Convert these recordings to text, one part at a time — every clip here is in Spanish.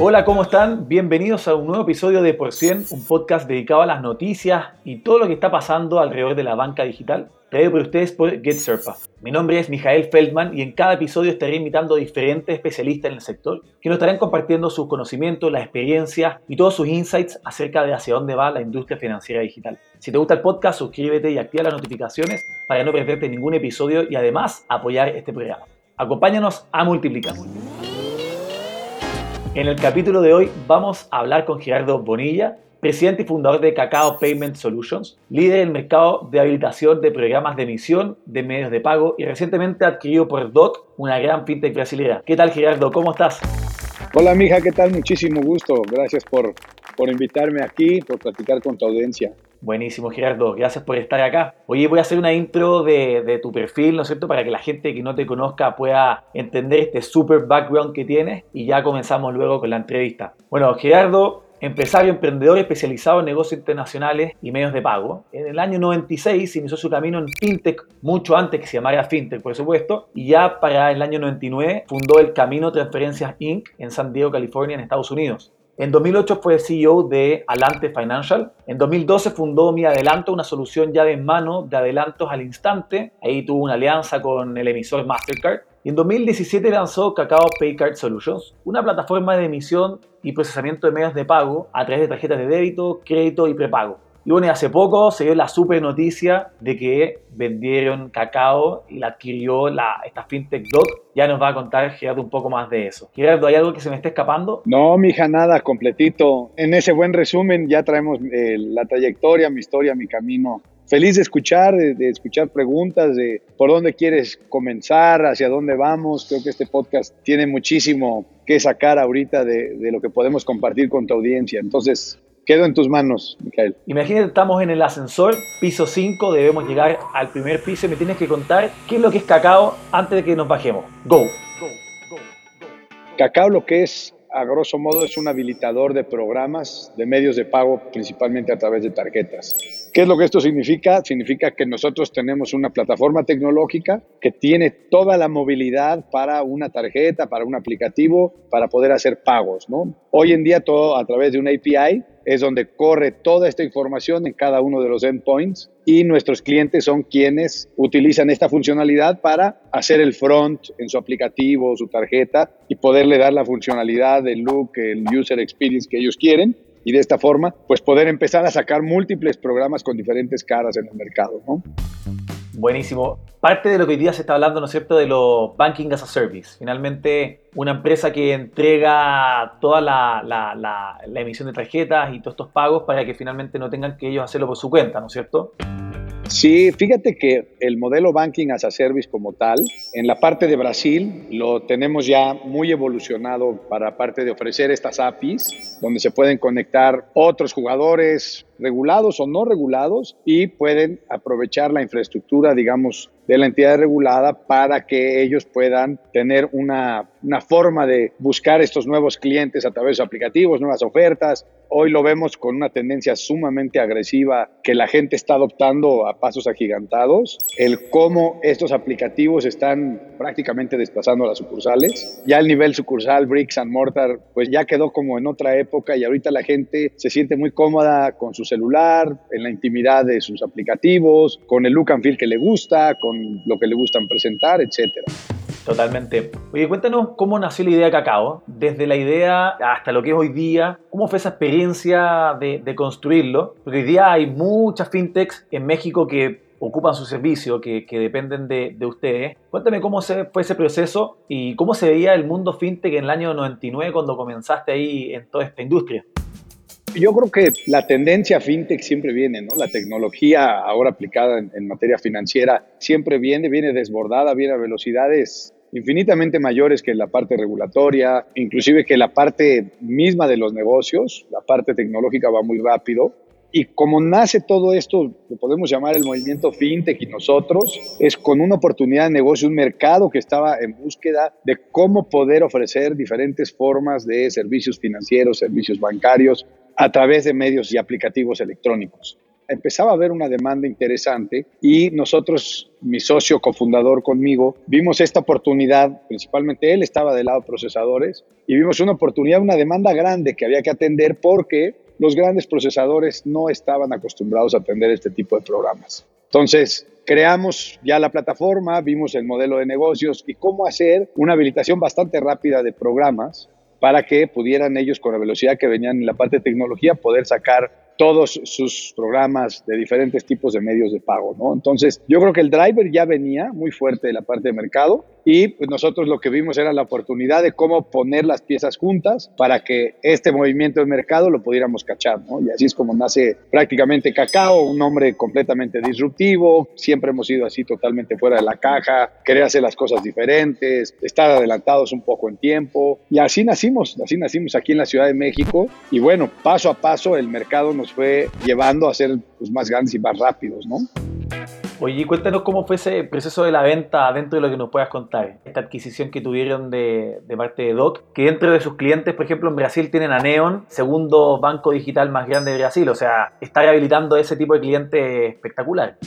Hola, ¿cómo están? Bienvenidos a un nuevo episodio de Por Cien, un podcast dedicado a las noticias y todo lo que está pasando alrededor de la banca digital, traído por ustedes por GetSerpa. Mi nombre es Mijael Feldman y en cada episodio estaré invitando a diferentes especialistas en el sector que nos estarán compartiendo sus conocimientos, las experiencias y todos sus insights acerca de hacia dónde va la industria financiera digital. Si te gusta el podcast, suscríbete y activa las notificaciones para no perderte ningún episodio y además apoyar este programa. Acompáñanos a multiplicar. En el capítulo de hoy vamos a hablar con Gerardo Bonilla, presidente y fundador de Cacao Payment Solutions, líder del mercado de habilitación de programas de emisión de medios de pago y recientemente adquirido por DOT, una gran fintech brasileña. ¿Qué tal Gerardo? ¿Cómo estás? Hola, mija, ¿qué tal? Muchísimo gusto. Gracias por, por invitarme aquí, por platicar con tu audiencia. Buenísimo, Gerardo. Gracias por estar acá. Oye, voy a hacer una intro de, tu perfil, ¿no es cierto? Para que la gente que no te conozca pueda entender este super background que tienes y ya comenzamos luego con la entrevista. Bueno, Gerardo, empresario, emprendedor especializado en negocios internacionales y medios de pago. En el año 96 inició su camino en FinTech, mucho antes que se llamara FinTech, por supuesto, y ya para el año 99 fundó el Camino Transferencias Inc. en San Diego, California, en Estados Unidos. En 2008 fue CEO de Alante Financial. En 2012 fundó Mi Adelanto, una solución ya de mano de adelantos al instante. Ahí tuvo una alianza con el emisor Mastercard. Y en 2017 lanzó Cacao Paycard Solutions, una plataforma de emisión y procesamiento de medios de pago a través de tarjetas de débito, crédito y prepago. Y bueno, hace poco se dio la super noticia de que vendieron cacao y la adquirió la, esta fintech Dot. Ya nos va a contar Gerardo un poco más de eso. ¿hay algo que se me esté escapando? No, mija, nada, completito. En ese buen resumen ya traemos eh, la trayectoria, mi historia, mi camino. Feliz de escuchar, de, de, escuchar preguntas, de por dónde quieres comenzar, hacia dónde vamos. Creo que este podcast tiene muchísimo que sacar ahorita de, de lo que podemos compartir con tu audiencia. Entonces, Quedo en tus manos, Micael. Imagínate, estamos en el ascensor, piso 5, debemos llegar al primer piso y me tienes que contar qué es lo que es cacao antes de que nos bajemos. Go. Cacao lo que es, a grosso modo, es un habilitador de programas de medios de pago, principalmente a través de tarjetas. ¿Qué es lo que esto significa? Significa que nosotros tenemos una plataforma tecnológica que tiene toda la movilidad para una tarjeta, para un aplicativo, para poder hacer pagos. ¿no? Hoy en día todo a través de una API es donde corre toda esta información en cada uno de los endpoints y nuestros clientes son quienes utilizan esta funcionalidad para hacer el front en su aplicativo, su tarjeta y poderle dar la funcionalidad, el look, el user experience que ellos quieren y de esta forma pues poder empezar a sacar múltiples programas con diferentes caras en el mercado, ¿no? Buenísimo. Parte de lo que hoy día se está hablando, ¿no es cierto?, de lo banking as a service. Finalmente, una empresa que entrega toda la, la, la, emisión de tarjetas y todos estos pagos para que finalmente no tengan que ellos hacerlo por su cuenta, ¿no es cierto? Sí, fíjate que el modelo Banking as a Service como tal, en la parte de Brasil lo tenemos ya muy evolucionado para parte de ofrecer estas APIs, donde se pueden conectar otros jugadores regulados o no regulados y pueden aprovechar la infraestructura, digamos, de la entidad regulada para que ellos puedan tener una, una, forma de buscar estos nuevos clientes a través de aplicativos, nuevas ofertas. Hoy lo vemos con una tendencia sumamente agresiva que la gente está adoptando a pasos agigantados, el cómo estos aplicativos están prácticamente desplazando a las sucursales. Ya el nivel sucursal, bricks and mortar, pues ya quedó como en otra época y ahorita la gente se siente muy cómoda con su celular, en la intimidad de sus aplicativos, con el look and feel que le gusta, con lo que le gustan presentar, etcétera. Totalmente. Oye, cuéntanos cómo nació la idea de Cacao, desde la idea hasta lo que es hoy día, cómo fue esa experiencia de, de construirlo, porque hoy día hay muchas fintechs en México que ocupan su servicio, que, que dependen de, de, ustedes. Cuéntame cómo se, fue ese proceso y cómo se veía el mundo fintech en el año 99 cuando comenzaste ahí en toda esta industria. Yo creo que la tendencia fintech siempre viene, ¿no? La tecnología ahora aplicada en, en, materia financiera siempre viene, viene desbordada, viene a velocidades infinitamente mayores que la parte regulatoria, inclusive que la parte misma de los negocios, la parte tecnológica va muy rápido. Y como nace todo esto, que podemos llamar el movimiento fintech y nosotros, es con una oportunidad de negocio, un mercado que estaba en búsqueda de cómo poder ofrecer diferentes formas de servicios financieros, servicios bancarios a través de medios y aplicativos electrónicos empezaba a haber una demanda interesante y nosotros, mi socio cofundador conmigo, vimos esta oportunidad, principalmente él estaba del lado procesadores, y vimos una oportunidad, una demanda grande que había que atender porque los grandes procesadores no estaban acostumbrados a atender este tipo de programas. Entonces, creamos ya la plataforma, vimos el modelo de negocios y cómo hacer una habilitación bastante rápida de programas para que pudieran ellos, con la velocidad que venían en la parte de tecnología, poder sacar todos sus programas de diferentes tipos de medios de pago, ¿no? Entonces, yo creo que el driver ya venía muy fuerte de la parte de mercado y pues, nosotros lo que vimos era la oportunidad de cómo poner las piezas juntas para que este movimiento de mercado lo pudiéramos cachar, ¿no? Y así es como nace prácticamente Cacao, un nombre completamente disruptivo, siempre hemos ido así totalmente fuera de la caja, querer hacer las cosas diferentes, estar adelantados un poco en tiempo y así nacimos, así nacimos aquí en la Ciudad de México y bueno, paso a paso el mercado nos fue llevando a ser pues, más grandes y más rápidos, ¿no? Oye, cuéntanos cómo fue ese proceso de la venta dentro de lo que nos puedas contar. Esta adquisición que tuvieron de, de, parte de Doc, que dentro de sus clientes, por ejemplo, en Brasil tienen a Neon, segundo banco digital más grande de Brasil. O sea, está rehabilitando ese tipo de cliente espectacular.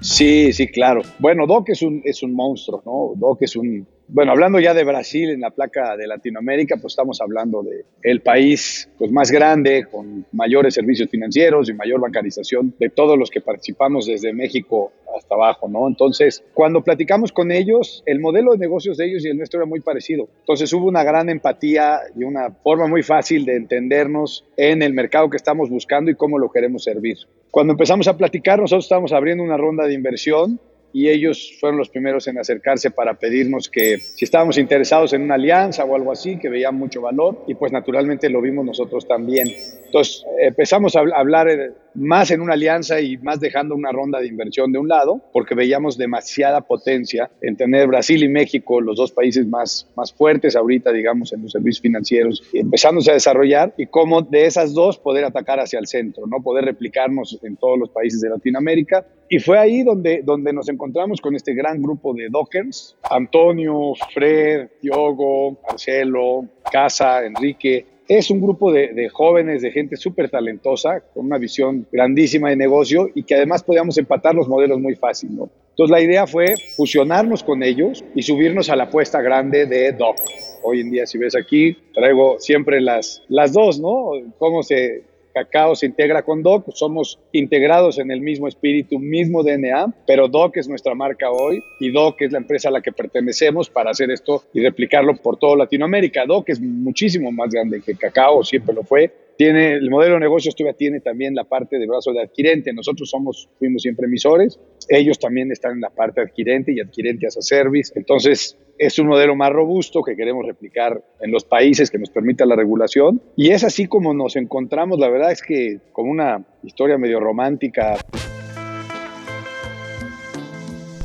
Sí, sí, claro. Bueno, Doc es un, es un monstruo, ¿no? Doc es un, bueno, hablando ya de Brasil en la placa de Latinoamérica, pues estamos hablando de el país pues, más grande, con mayores servicios financieros y mayor bancarización de todos los que participamos desde México hasta abajo, ¿no? Entonces, cuando platicamos con ellos, el modelo de negocios de ellos y el nuestro era muy parecido. Entonces, hubo una gran empatía y una forma muy fácil de entendernos en el mercado que estamos buscando y cómo lo queremos servir. Cuando empezamos a platicar, nosotros estábamos abriendo una ronda de inversión y ellos fueron los primeros en acercarse para pedirnos que si estábamos interesados en una alianza o algo así, que veían mucho valor y pues naturalmente lo vimos nosotros también. Entonces empezamos a hablar eh, más en una alianza y más dejando una ronda de inversión de un lado, porque veíamos demasiada potencia en tener Brasil y México, los dos países más, más fuertes ahorita, digamos, en los servicios financieros, empezándose a desarrollar y cómo de esas dos poder atacar hacia el centro, ¿no? Poder replicarnos en todos los países de Latinoamérica. Y fue ahí donde, donde nos encontramos con este gran grupo de dockers, Antonio, Fred, Diogo, Marcelo, Casa, Enrique, es un grupo de, jóvenes, de gente súper talentosa, con una visión grandísima de negocio y que además podíamos empatar los modelos muy fácil, ¿no? Entonces la idea fue fusionarnos con ellos y subirnos a la apuesta grande de Doc. Hoy en día, si ves aquí, traigo siempre las, las dos, ¿no? Cómo se, Cacao se integra con Doc, somos integrados en el mismo espíritu, mismo DNA, pero Doc es nuestra marca hoy y Doc es la empresa a la que pertenecemos para hacer esto y replicarlo por toda Latinoamérica. Doc es muchísimo más grande que Cacao, siempre lo fue. Tiene, el modelo de negocio todavía tiene también la parte de brazo de adquirente. Nosotros somos, fuimos siempre emisores. Ellos también están en la parte adquirente y adquirente as a service. Entonces, es un modelo más robusto que queremos replicar en los países que nos permita la regulación. Y es así como nos encontramos, la verdad es que con una historia medio romántica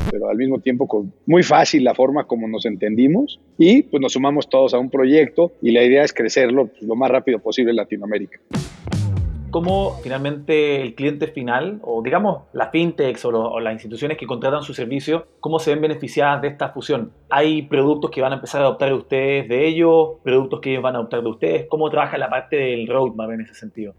pero al mismo tiempo con muy fácil la forma como nos entendimos y pues nos sumamos todos a un proyecto y la idea es crecerlo pues, lo más rápido posible en Latinoamérica cómo finalmente el cliente final, o digamos las fintechs o, o, las instituciones que contratan su servicio, cómo se ven beneficiadas de esta fusión. ¿Hay productos que van a empezar a adoptar de ustedes de ellos? ¿Productos que ellos van a adoptar de ustedes? ¿Cómo trabaja la parte del roadmap en ese sentido?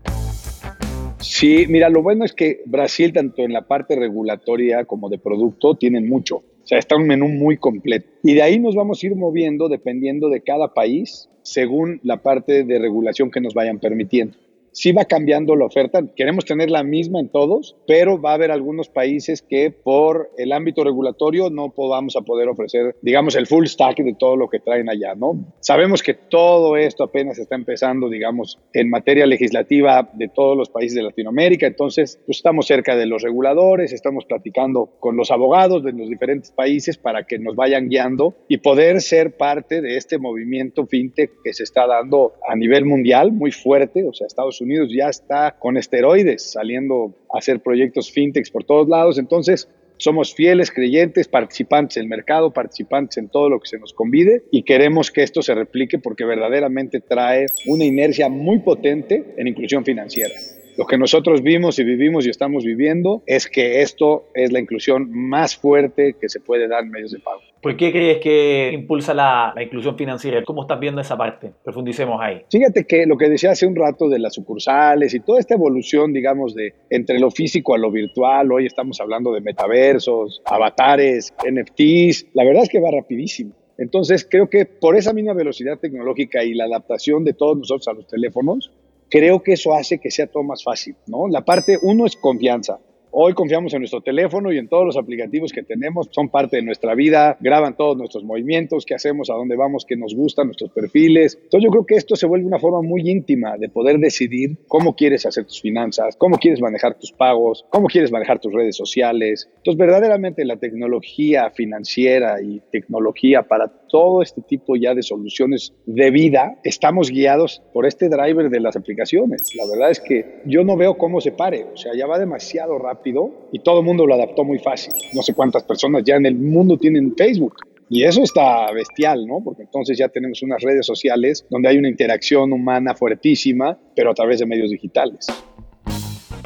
Sí, mira, lo bueno es que Brasil, tanto en la parte regulatoria como de producto, tienen mucho. O sea, está un menú muy completo. Y de ahí nos vamos a ir moviendo dependiendo de cada país, según la parte de regulación que nos vayan permitiendo sí va cambiando la oferta. Queremos tener la misma en todos, pero va a haber algunos países que por el ámbito regulatorio no podamos a poder ofrecer, digamos, el full stack de todo lo que traen allá, ¿no? Sabemos que todo esto apenas está empezando, digamos, en materia legislativa de todos los países de Latinoamérica, entonces pues estamos cerca de los reguladores, estamos platicando con los abogados de los diferentes países para que nos vayan guiando y poder ser parte de este movimiento fintech que se está dando a nivel mundial muy fuerte, o sea, Estados Unidos Unidos ya está con esteroides saliendo a hacer proyectos fintechs por todos lados. Entonces, somos fieles creyentes, participantes en el mercado, participantes en todo lo que se nos convide y queremos que esto se replique porque verdaderamente trae una inercia muy potente en inclusión financiera. Lo que nosotros vimos y vivimos y estamos viviendo es que esto es la inclusión más fuerte que se puede dar en medios de pago. ¿Por qué crees que impulsa la, la, inclusión financiera? ¿Cómo estás viendo esa parte? Profundicemos ahí. Fíjate que lo que decía hace un rato de las sucursales y toda esta evolución, digamos, de entre lo físico a lo virtual, hoy estamos hablando de metaversos, avatares, NFTs, la verdad es que va rapidísimo. Entonces, creo que por esa misma velocidad tecnológica y la adaptación de todos nosotros a los teléfonos, creo que eso hace que sea todo más fácil, ¿no? La parte uno es confianza. Hoy confiamos en nuestro teléfono y en todos los aplicativos que tenemos, son parte de nuestra vida, graban todos nuestros movimientos, qué hacemos, a dónde vamos, qué nos gusta, nuestros perfiles. Entonces yo creo que esto se vuelve una forma muy íntima de poder decidir cómo quieres hacer tus finanzas, cómo quieres manejar tus pagos, cómo quieres manejar tus redes sociales. Entonces verdaderamente la tecnología financiera y tecnología para todo este tipo ya de soluciones de vida, estamos guiados por este driver de las aplicaciones. La verdad es que yo no veo cómo se pare, o sea, ya va demasiado rápido y todo el mundo lo adaptó muy fácil. No sé cuántas personas ya en el mundo tienen Facebook. Y eso está bestial, ¿no? Porque entonces ya tenemos unas redes sociales donde hay una interacción humana fuertísima, pero a través de medios digitales.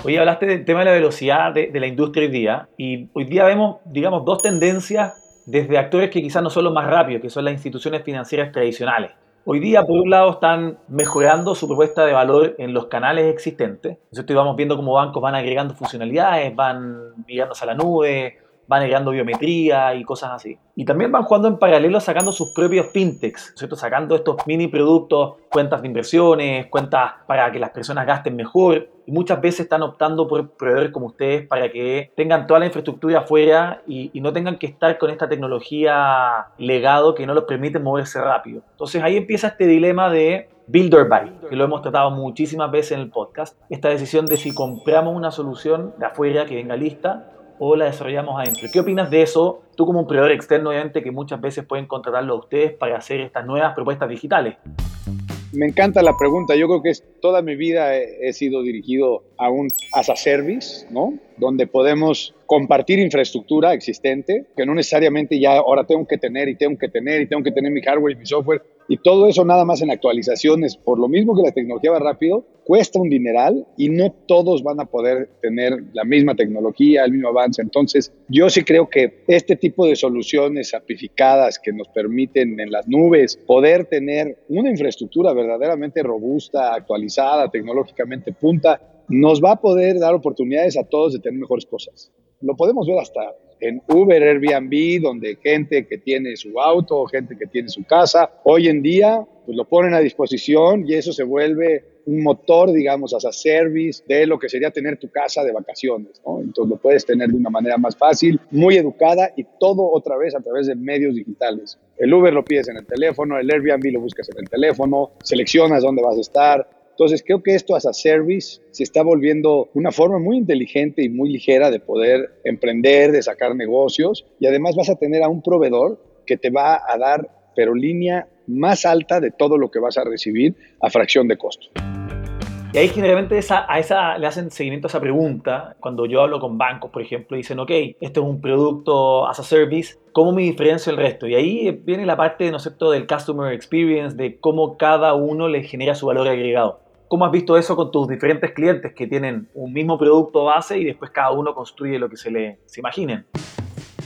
Hoy hablaste del tema de la velocidad de, de, la industria hoy día y hoy día vemos, digamos, dos tendencias desde actores que quizás no son los más rápidos, que son las instituciones financieras tradicionales. Hoy día, por un lado, están mejorando su propuesta de valor en los canales existentes. Nosotros vamos viendo cómo bancos van agregando funcionalidades, van mirándose a la nube, van agregando biometría y cosas así. Y también van jugando en paralelo sacando sus propios fintechs, ¿cierto? Sacando estos mini productos, cuentas de inversiones, cuentas para que las personas gasten mejor. Y muchas veces están optando por proveedores como ustedes para que tengan toda la infraestructura afuera y, y no tengan que estar con esta tecnología legado que no los permite moverse rápido. Entonces ahí empieza este dilema de Build or Buy, que lo hemos tratado muchísimas veces en el podcast. Esta decisión de si compramos una solución de afuera que venga lista o la desarrollamos adentro. ¿Qué opinas de eso? Tú como un proveedor externo, obviamente, que muchas veces pueden contratarlo a ustedes para hacer estas nuevas propuestas digitales. Me encanta la pregunta. Yo creo que es, toda mi vida he, he, sido dirigido a un as a service, ¿no? Donde podemos compartir infraestructura existente, que no necesariamente ya ahora tengo que tener y tengo que tener y tengo que tener mi hardware y mi software. Y todo eso nada más en actualizaciones, por lo mismo que la tecnología va rápido, cuesta un dineral y no todos van a poder tener la misma tecnología, el mismo avance. Entonces, yo sí creo que este tipo de soluciones amplificadas que nos permiten en las nubes poder tener una infraestructura verdaderamente robusta, actualizada, tecnológicamente punta, nos va a poder dar oportunidades a todos de tener mejores cosas. Lo podemos ver hasta en Uber, Airbnb, donde gente que tiene su auto, gente que tiene su casa, hoy en día pues lo ponen a disposición y eso se vuelve un motor, digamos, as a service de lo que sería tener tu casa de vacaciones, ¿no? Entonces lo puedes tener de una manera más fácil, muy educada y todo otra vez a través de medios digitales. El Uber lo pides en el teléfono, el Airbnb lo buscas en el teléfono, seleccionas dónde vas a estar, entonces, creo que esto as a service se está volviendo una forma muy inteligente y muy ligera de poder emprender, de sacar negocios y además vas a tener a un proveedor que te va a dar, pero línea más alta de todo lo que vas a recibir a fracción de costo. Y ahí generalmente a esa le hacen seguimiento a esa pregunta. Cuando yo hablo con bancos, por ejemplo, dicen, ok, este es un producto as a service, ¿cómo me diferencio del resto? Y ahí viene la parte, ¿no es cierto?, del customer experience, de cómo cada uno le genera su valor agregado. ¿Cómo has visto eso con tus diferentes clientes que tienen un mismo producto base y después cada uno construye lo que se le se imaginen?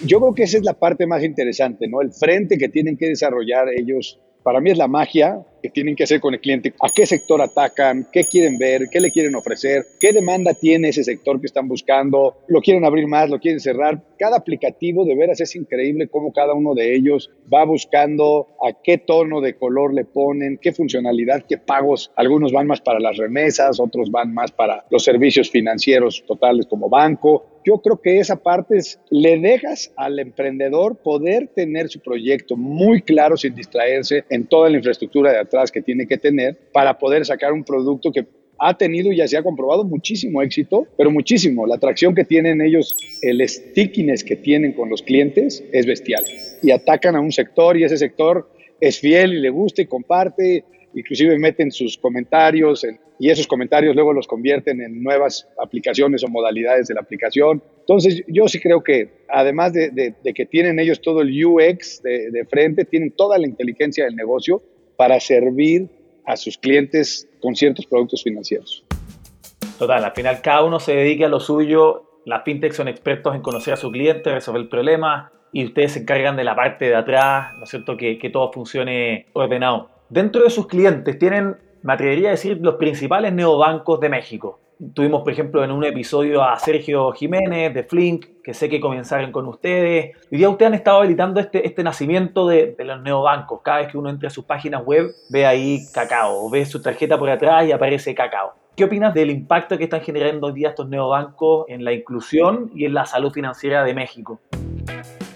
Yo creo que esa es la parte más interesante, ¿no? El frente que tienen que desarrollar ellos, para mí es la magia que tienen que hacer con el cliente, a qué sector atacan, qué quieren ver, qué le quieren ofrecer, qué demanda tiene ese sector que están buscando, lo quieren abrir más, lo quieren cerrar. Cada aplicativo de veras es increíble cómo cada uno de ellos va buscando a qué tono de color le ponen, qué funcionalidad, qué pagos. Algunos van más para las remesas, otros van más para los servicios financieros totales como banco. Yo creo que esa parte es, le dejas al emprendedor poder tener su proyecto muy claro sin distraerse en toda la infraestructura de atrás que tiene que tener para poder sacar un producto que ha tenido y ya se ha comprobado muchísimo éxito, pero muchísimo. La atracción que tienen ellos, el stickiness que tienen con los clientes es bestial. Y atacan a un sector y ese sector es fiel y le gusta y comparte, inclusive meten sus comentarios en, y esos comentarios luego los convierten en nuevas aplicaciones o modalidades de la aplicación. Entonces yo sí creo que además de, de, de que tienen ellos todo el UX de, de frente, tienen toda la inteligencia del negocio para servir a sus clientes con ciertos productos financieros. Total, al final cada uno se dedica a lo suyo. Las fintechs son expertos en conocer a su cliente, resolver el problema y ustedes se encargan de la parte de atrás, ¿no es cierto? Que, que todo funcione ordenado. Dentro de sus clientes tienen, me atrevería a decir, los principales neobancos de México. Tuvimos, por ejemplo, en un episodio a Sergio Jiménez de Flink, que sé que comenzaron con ustedes. Hoy día ustedes han estado habilitando este, este nacimiento de, de los neobancos. Cada vez que uno entra a sus páginas web, ve ahí cacao, ve su tarjeta por atrás y aparece cacao. ¿Qué opinas del impacto que están generando hoy día estos neobancos en la inclusión y en la salud financiera de México?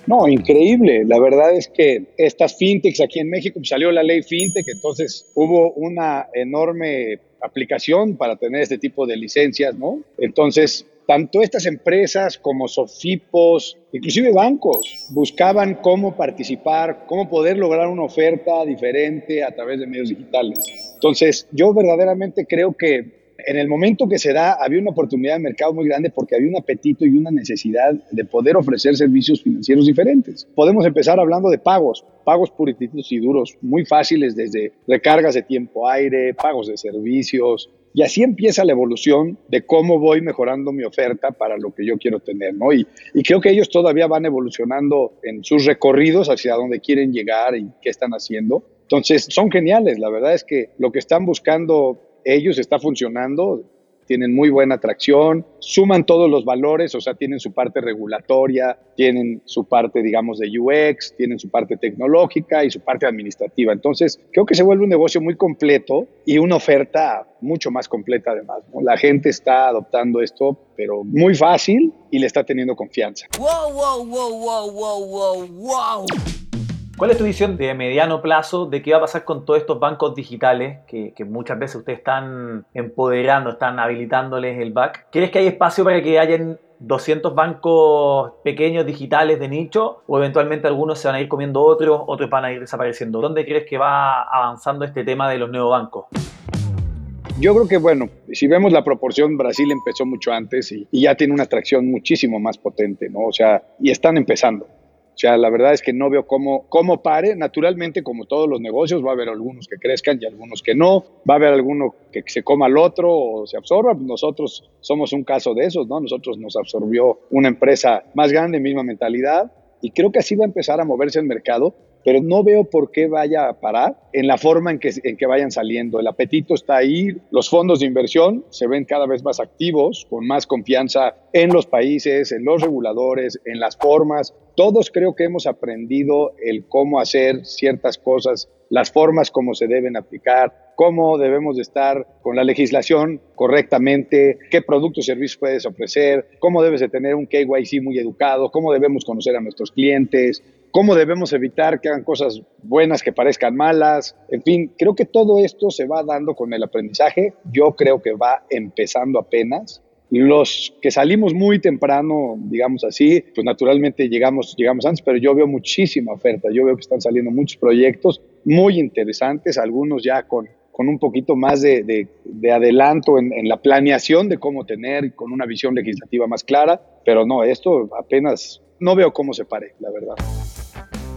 No, increíble. La verdad es que estas fintechs aquí en México pues, salió la ley fintech, entonces hubo una enorme aplicación para tener este tipo de licencias, ¿no? Entonces, tanto estas empresas como Sofipos, inclusive bancos, buscaban cómo participar, cómo poder lograr una oferta diferente a través de medios digitales. Entonces, yo verdaderamente creo que en el momento que se da, había una oportunidad de mercado muy grande porque había un apetito y una necesidad de poder ofrecer servicios financieros diferentes. Podemos empezar hablando de pagos, pagos purititos y duros, muy fáciles desde recargas de tiempo aire, pagos de servicios, y así empieza la evolución de cómo voy mejorando mi oferta para lo que yo quiero tener, ¿no? Y, y, creo que ellos todavía van evolucionando en sus recorridos hacia dónde quieren llegar y qué están haciendo. Entonces, son geniales. La verdad es que lo que están buscando ellos está funcionando, tienen muy buena atracción, suman todos los valores, o sea, tienen su parte regulatoria, tienen su parte, digamos, de UX, tienen su parte tecnológica y su parte administrativa. Entonces, creo que se vuelve un negocio muy completo y una oferta mucho más completa además. La gente está adoptando esto, pero muy fácil y le está teniendo confianza. Wow, wow, wow, wow, wow, wow, wow. ¿Cuál es tu visión de mediano plazo de qué va a pasar con todos estos bancos digitales que, muchas veces ustedes están empoderando, están habilitándoles el back? ¿Crees que hay espacio para que hayan 200 bancos pequeños digitales de nicho o eventualmente algunos se van a ir comiendo otros, otros van a ir desapareciendo? ¿Dónde crees que va avanzando este tema de los neobancos? Yo creo que, bueno, si vemos la proporción, Brasil empezó mucho antes y ya tiene una atracción muchísimo más potente, ¿no? O sea, y están empezando. O sea, la verdad es que no veo cómo, cómo pare. Naturalmente, como todos los negocios, va a haber algunos que crezcan y algunos que no. Va a haber alguno que se coma al otro o se absorba. Nosotros somos un caso de esos, ¿no? Nosotros nos absorbió una empresa más grande, misma mentalidad. Y creo que así va a empezar a moverse el mercado pero no veo por qué vaya a parar en la forma en que, en que vayan saliendo. El apetito está ahí, los fondos de inversión se ven cada vez más activos, con más confianza en los países, en los reguladores, en las formas. Todos creo que hemos aprendido el cómo hacer ciertas cosas, las formas como se deben aplicar, cómo debemos de estar con la legislación correctamente, qué productos y servicios puedes ofrecer, cómo debes de tener un KYC muy educado, cómo debemos conocer a nuestros clientes, cómo debemos evitar que hagan cosas buenas que parezcan malas. En fin, creo que todo esto se va dando con el aprendizaje. Yo creo que va empezando apenas. Los que salimos muy temprano, digamos así, pues naturalmente llegamos, llegamos antes, pero yo veo muchísima oferta. Yo veo que están saliendo muchos proyectos muy interesantes, algunos ya con, con un poquito más de, de, de adelanto en, en, la planeación de cómo tener, con una visión legislativa más clara, pero no, esto apenas no veo cómo se pare, la verdad.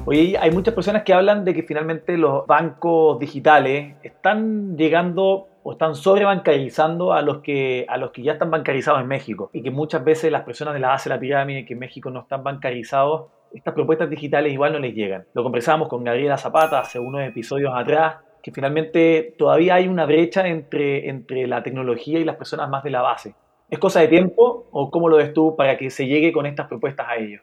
Oye, hay muchas personas que hablan de que finalmente los bancos digitales están llegando o están sobrebancarizando a los que a los que ya están bancarizados en México y que muchas veces las personas de la base de la pirámide que en México no están bancarizados estas propuestas digitales igual no les llegan. Lo conversamos con Gabriela Zapata hace unos episodios atrás que finalmente todavía hay una brecha entre, entre la tecnología y las personas más de la base. ¿Es cosa de tiempo o cómo lo ves tú para que se llegue con estas propuestas a ellos?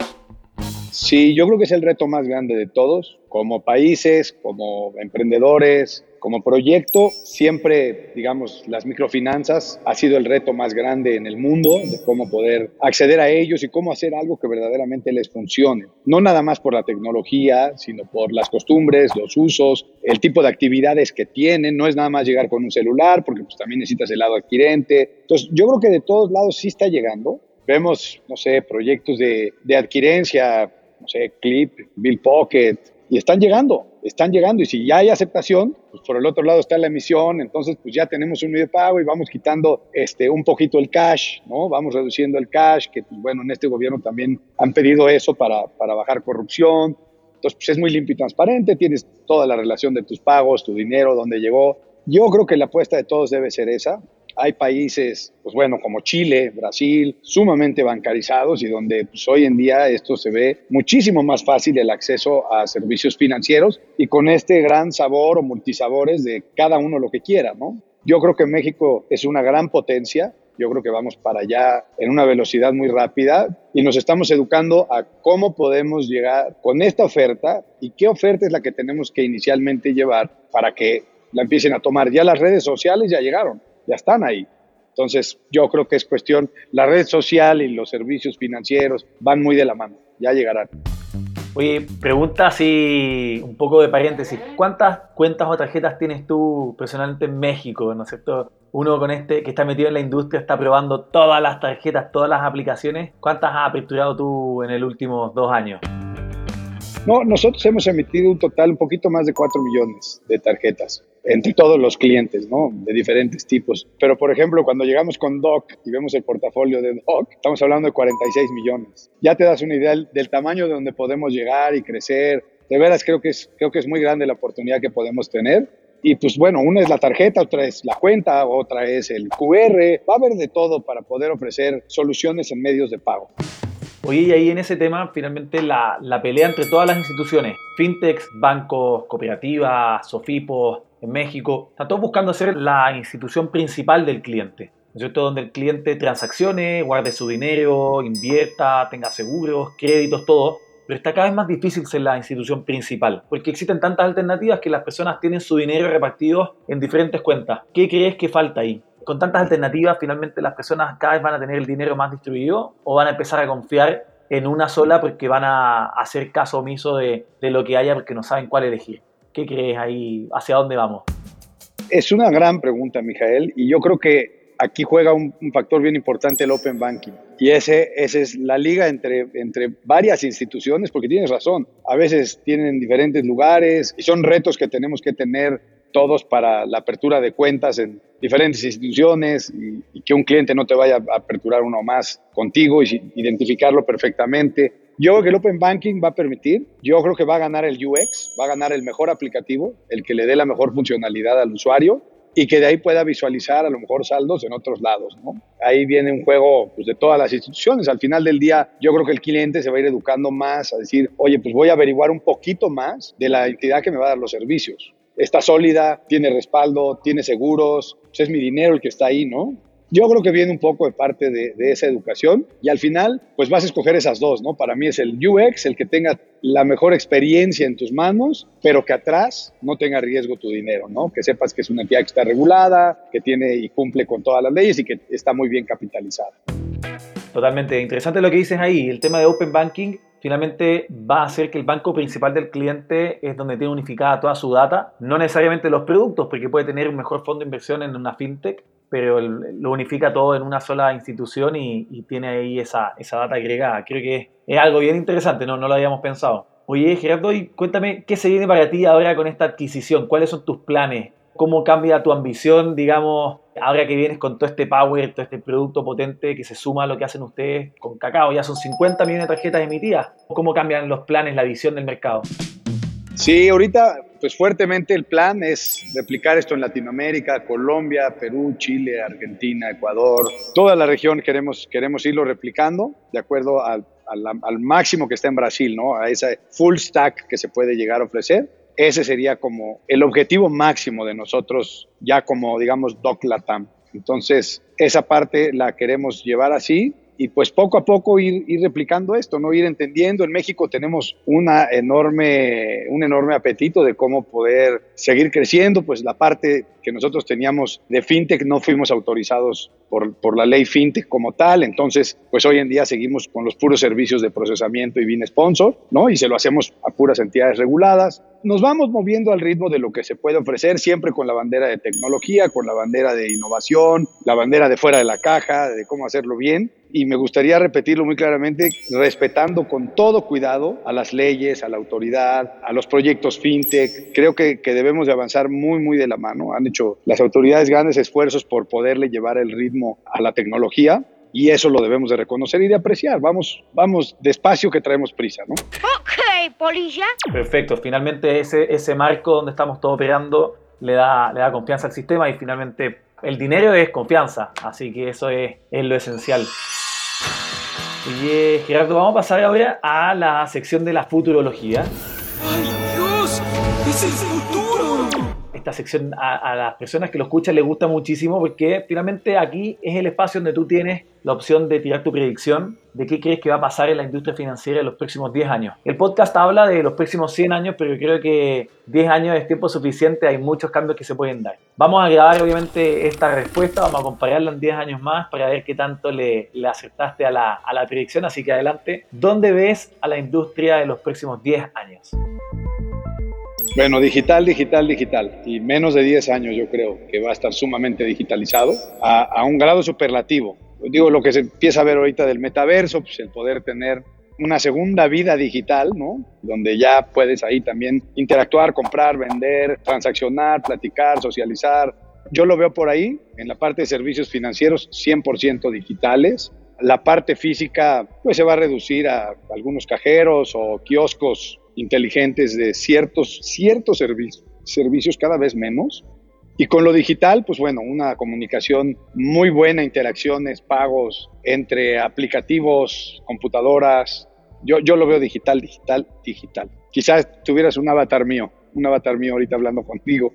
Sí, yo creo que es el reto más grande de todos, como países, como emprendedores, como proyecto. Siempre, digamos, las microfinanzas ha sido el reto más grande en el mundo de cómo poder acceder a ellos y cómo hacer algo que verdaderamente les funcione. No nada más por la tecnología, sino por las costumbres, los usos, el tipo de actividades que tienen. No es nada más llegar con un celular, porque pues, también necesitas el lado adquirente. Entonces, yo creo que de todos lados sí está llegando. Vemos, no sé, proyectos de, de adquirencia, no sé, Clip, Bill Pocket, y están llegando, están llegando. Y si ya hay aceptación, pues por el otro lado está la emisión, entonces pues ya tenemos un medio de pago y vamos quitando este, un poquito el cash, ¿no? Vamos reduciendo el cash, que pues bueno, en este gobierno también han pedido eso para, para bajar corrupción. Entonces pues es muy limpio y transparente, tienes toda la relación de tus pagos, tu dinero, dónde llegó. Yo creo que la apuesta de todos debe ser esa. Hay países, pues bueno, como Chile, Brasil, sumamente bancarizados y donde pues, hoy en día esto se ve muchísimo más fácil el acceso a servicios financieros y con este gran sabor o multisabores de cada uno lo que quiera, ¿no? Yo creo que México es una gran potencia, yo creo que vamos para allá en una velocidad muy rápida y nos estamos educando a cómo podemos llegar con esta oferta y qué oferta es la que tenemos que inicialmente llevar para que la empiecen a tomar. Ya las redes sociales ya llegaron, ya están ahí. Entonces, yo creo que es cuestión, la red social y los servicios financieros van muy de la mano, ya llegarán. Oye, pregunta así, un poco de paréntesis. ¿Cuántas cuentas o tarjetas tienes tú personalmente en México? ¿No es cierto? Uno con este que está metido en la industria está probando todas las tarjetas, todas las aplicaciones. ¿Cuántas has aperturado tú en el último dos años? No, nosotros hemos emitido un total un poquito más de 4 millones de tarjetas entre todos los clientes, ¿no? De diferentes tipos. Pero, por ejemplo, cuando llegamos con Doc y vemos el portafolio de Doc, estamos hablando de 46 millones. Ya te das una idea del tamaño de donde podemos llegar y crecer. De veras, creo que es, creo que es muy grande la oportunidad que podemos tener. Y pues bueno, una es la tarjeta, otra es la cuenta, otra es el QR. Va a haber de todo para poder ofrecer soluciones en medios de pago. Oye, y ahí en ese tema, finalmente la, la pelea entre todas las instituciones, fintechs, bancos, cooperativas, sofipos, en México, están todos buscando ser la institución principal del cliente. ¿no es cierto? Donde el cliente transaccione, guarde su dinero, invierta, tenga seguros, créditos, todo. Pero está cada vez más difícil ser la institución principal, porque existen tantas alternativas que las personas tienen su dinero repartido en diferentes cuentas. ¿Qué crees que falta ahí? Con tantas alternativas, finalmente las personas cada vez van a tener el dinero más distribuido o van a empezar a confiar en una sola porque van a hacer caso omiso de, de lo que haya porque no saben cuál elegir. ¿Qué crees ahí? ¿Hacia dónde vamos? Es una gran pregunta, Mijael, y yo creo que aquí juega un, un, factor bien importante el Open Banking. Y ese, ese es la liga entre, entre varias instituciones, porque tienes razón, a veces tienen diferentes lugares y son retos que tenemos que tener todos para la apertura de cuentas en diferentes instituciones y, que un cliente no te vaya a aperturar uno más contigo y identificarlo perfectamente. Yo creo que el Open Banking va a permitir, yo creo que va a ganar el UX, va a ganar el mejor aplicativo, el que le dé la mejor funcionalidad al usuario y que de ahí pueda visualizar a lo mejor saldos en otros lados. Ahí viene un juego pues, de todas las instituciones. Al final del día, yo creo que el cliente se va a ir educando más a decir, oye, pues voy a averiguar un poquito más de la entidad que me va a dar los servicios. Está sólida, tiene respaldo, tiene seguros, pues es mi dinero el que está ahí, ¿no? Yo creo que viene un poco de parte de, esa educación y al final, pues vas a escoger esas dos, ¿no? Para mí es el UX, el que tenga la mejor experiencia en tus manos, pero que atrás no tenga riesgo tu dinero, ¿no? Que sepas que es una entidad que está regulada, que tiene y cumple con todas las leyes y que está muy bien capitalizada. Totalmente interesante lo que dices ahí. El tema de Open Banking finalmente va a hacer que el banco principal del cliente es donde tiene unificada toda su data, no necesariamente los productos, porque puede tener un mejor fondo de inversión en una fintech, pero lo unifica todo en una sola institución y, y, tiene ahí esa, esa data agregada. Creo que es, es algo bien interesante, no, no lo habíamos pensado. Oye, Gerardo, y cuéntame, ¿qué se viene para ti ahora con esta adquisición? ¿Cuáles son tus planes? ¿Cómo cambia tu ambición, digamos, ahora que vienes con todo este power, todo este producto potente que se suma a lo que hacen ustedes con Cacao? Ya son 50 millones de tarjetas emitidas. ¿Cómo cambian los planes, la visión del mercado? Sí, ahorita pues fuertemente el plan es replicar esto en Latinoamérica, Colombia, Perú, Chile, Argentina, Ecuador, toda la región queremos, queremos irlo replicando de acuerdo al, al, al, máximo que está en Brasil, ¿no? A ese full stack que se puede llegar a ofrecer. Ese sería como el objetivo máximo de nosotros, ya como digamos Doc Latam. Entonces, esa parte la queremos llevar así y pues poco a poco ir, ir, replicando esto, no ir entendiendo. En México tenemos una enorme, un enorme apetito de cómo poder seguir creciendo, pues la parte que nosotros teníamos de fintech no fuimos autorizados por, por la ley fintech como tal, entonces pues hoy en día seguimos con los puros servicios de procesamiento y bien sponsor, ¿no? Y se lo hacemos a puras entidades reguladas. Nos vamos moviendo al ritmo de lo que se puede ofrecer, siempre con la bandera de tecnología, con la bandera de innovación, la bandera de fuera de la caja, de cómo hacerlo bien, y me gustaría repetirlo muy claramente, respetando con todo cuidado a las leyes, a la autoridad, a los proyectos fintech. Creo que, que, debemos de avanzar muy, muy de la mano. Han hecho las autoridades grandes esfuerzos por poderle llevar el ritmo a la tecnología y eso lo debemos de reconocer y de apreciar. Vamos, vamos despacio que traemos prisa, ¿no? Ok, polilla. Perfecto. Finalmente ese, ese marco donde estamos todos operando le da, le da confianza al sistema y finalmente el dinero es confianza, así que eso es, lo esencial. Oye, Gerardo, vamos a pasar ahora a la sección de la futurología. ¡Ay, Dios! ¡Es! Esta sección a, a las personas que lo escuchan les gusta muchísimo porque finalmente aquí es el espacio donde tú tienes la opción de tirar tu predicción de qué crees que va a pasar en la industria financiera en los próximos 10 años. El podcast habla de los próximos 100 años, pero yo creo que 10 años es tiempo suficiente, hay muchos cambios que se pueden dar. Vamos a grabar obviamente esta respuesta, vamos a compararla en 10 años más para ver qué tanto le, le acertaste a la, a la predicción, así que adelante. ¿Dónde ves a la industria en los próximos 10 años? Bueno, digital, digital, digital. Y menos de 10 años yo creo que va a estar sumamente digitalizado a, un grado superlativo. Digo, lo que se empieza a ver ahorita del metaverso, pues el poder tener una segunda vida digital, ¿no? Donde ya puedes ahí también interactuar, comprar, vender, transaccionar, platicar, socializar. Yo lo veo por ahí, en la parte de servicios financieros 100% digitales. La parte física, pues se va a reducir a algunos cajeros o kioscos inteligentes de ciertos, ciertos servicios, servicios cada vez menos. Y con lo digital, pues bueno, una comunicación muy buena, interacciones, pagos entre aplicativos, computadoras. Yo, yo lo veo digital, digital, digital. Quizás tuvieras un avatar mío, un avatar mío ahorita hablando contigo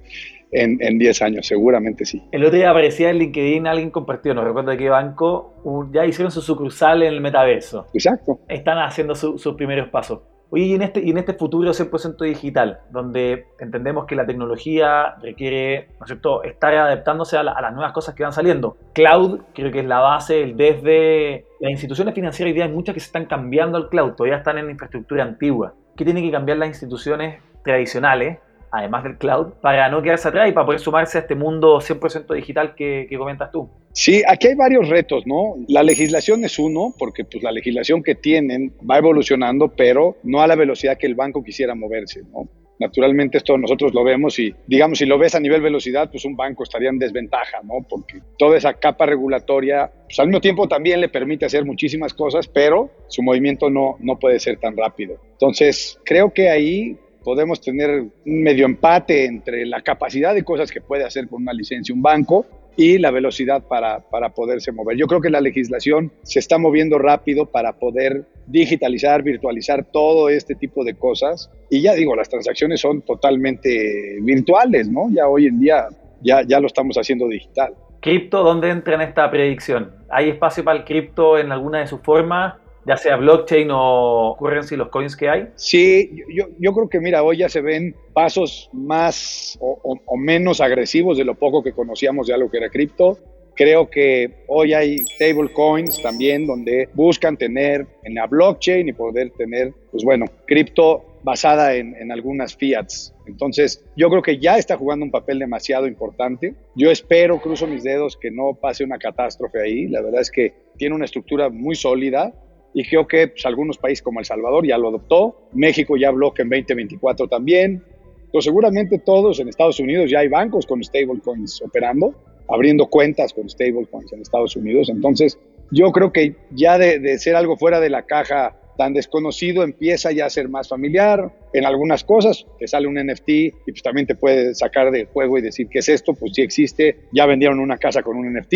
en, en 10 años, seguramente sí. El otro día aparecía en LinkedIn, alguien compartió, no recuerdo de qué banco, un- ya hicieron su sucursal en el metaverso. Exacto. Están haciendo su- sus primeros pasos. Oye, y en este, y en este futuro 100% digital, donde entendemos que la tecnología requiere, ¿no es cierto?, estar adaptándose a, la- a las nuevas cosas que van saliendo. Cloud creo que es la base, el desde... Las instituciones financieras hoy día hay muchas que se están cambiando al cloud, todavía están en infraestructura antigua. ¿Qué tienen que cambiar las instituciones tradicionales, además del cloud, para no quedarse atrás y para poder sumarse a este mundo 100% digital que, que comentas tú? Sí, aquí hay varios retos, ¿no? La legislación es uno, porque pues la legislación que tienen va evolucionando, pero no a la velocidad que el banco quisiera moverse, ¿no? Naturalmente esto nosotros lo vemos y, digamos, si lo ves a nivel velocidad, pues un banco estaría en desventaja, ¿no? Porque toda esa capa regulatoria, pues al mismo tiempo también le permite hacer muchísimas cosas, pero su movimiento no, no puede ser tan rápido. Entonces, creo que ahí podemos tener un medio empate entre la capacidad de cosas que puede hacer con una licencia un banco y la velocidad para, para poderse mover. Yo creo que la legislación se está moviendo rápido para poder digitalizar, virtualizar todo este tipo de cosas. Y ya digo, las transacciones son totalmente virtuales, ¿no? Ya hoy en día ya, ya lo estamos haciendo digital. ¿Cripto dónde entra en esta predicción? ¿Hay espacio para el cripto en alguna de sus formas? Ya sea blockchain o currency, los coins que hay. Sí, yo, yo creo que mira, hoy ya se ven pasos más o, o- o menos agresivos de lo poco que conocíamos de algo que era cripto. Creo que hoy hay stablecoins también donde buscan tener en la blockchain y poder tener, pues bueno, cripto basada en, en algunas fiats. Entonces, yo creo que ya está jugando un papel demasiado importante. Yo espero, cruzo mis dedos, que no pase una catástrofe ahí. La verdad es que tiene una estructura muy sólida y creo que pues, algunos países como El Salvador ya lo adoptó, México ya habló que en 2024 también, pues seguramente todos en Estados Unidos ya hay bancos con stablecoins operando, abriendo cuentas con stablecoins en Estados Unidos, entonces yo creo que ya de, de ser algo fuera de la caja tan desconocido empieza ya a ser más familiar en algunas cosas, te sale un NFT y pues también te puede sacar del juego y decir qué es esto, pues sí existe, ya vendieron una casa con un NFT,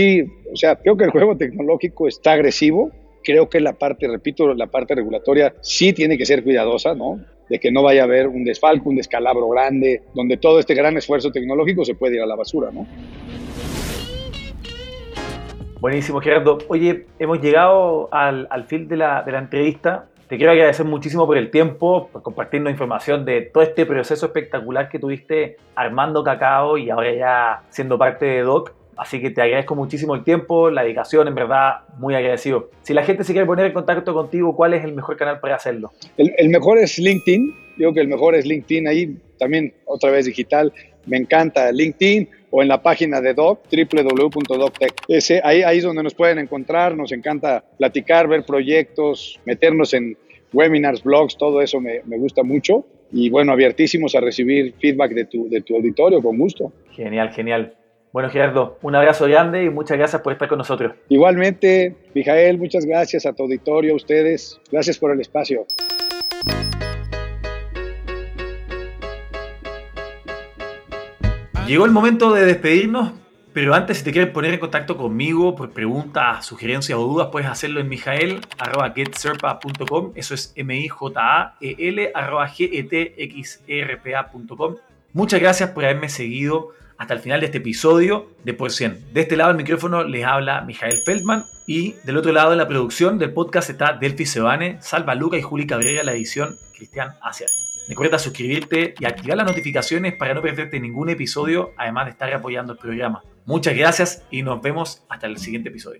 o sea, creo que el juego tecnológico está agresivo, creo que la parte, repito, la parte regulatoria sí tiene que ser cuidadosa, ¿no? De que no vaya a haber un desfalco, un descalabro grande, donde todo este gran esfuerzo tecnológico se puede ir a la basura, ¿no? Buenísimo, Gerardo. Oye, hemos llegado al, al fin de la, de la entrevista. Te quiero agradecer muchísimo por el tiempo, por compartirnos información de todo este proceso espectacular que tuviste armando Cacao y ahora ya siendo parte de Doc. Así que te agradezco muchísimo el tiempo, la dedicación, en verdad, muy agradecido. Si la gente se quiere poner en contacto contigo, ¿cuál es el mejor canal para hacerlo? El, el mejor es LinkedIn, digo que el mejor es LinkedIn, ahí también otra vez digital, me encanta LinkedIn o en la página de Doc, www.doctech. Ahí, ahí es donde nos pueden encontrar, nos encanta platicar, ver proyectos, meternos en webinars, blogs, todo eso me, me gusta mucho. Y bueno, abiertísimos a recibir feedback de tu, de tu auditorio, con gusto. Genial, genial. Bueno, Gerardo, un abrazo grande y muchas gracias por estar con nosotros. Igualmente, Mijael, muchas gracias a tu auditorio, a ustedes. Gracias por el espacio. Llegó el momento de despedirnos, Pero antes, si te quieres poner en contacto conmigo por preguntas, sugerencias o dudas, puedes hacerlo en mijael.getserpa.com. Eso es M-I-J-A-E-L arroba G-E-T-X-R-P-A.com. Muchas gracias por haberme seguido hasta el final de este episodio de Por Cien. De este lado del micrófono les habla Mijael Feldman y del otro lado de la producción del podcast está Delphi Sebane, Salva Luca y Juli Cabrera, la edición Cristian Asia. Recuerda suscribirte y activar las notificaciones para no perderte ningún episodio, además de estar apoyando el programa. Muchas gracias y nos vemos hasta el siguiente episodio.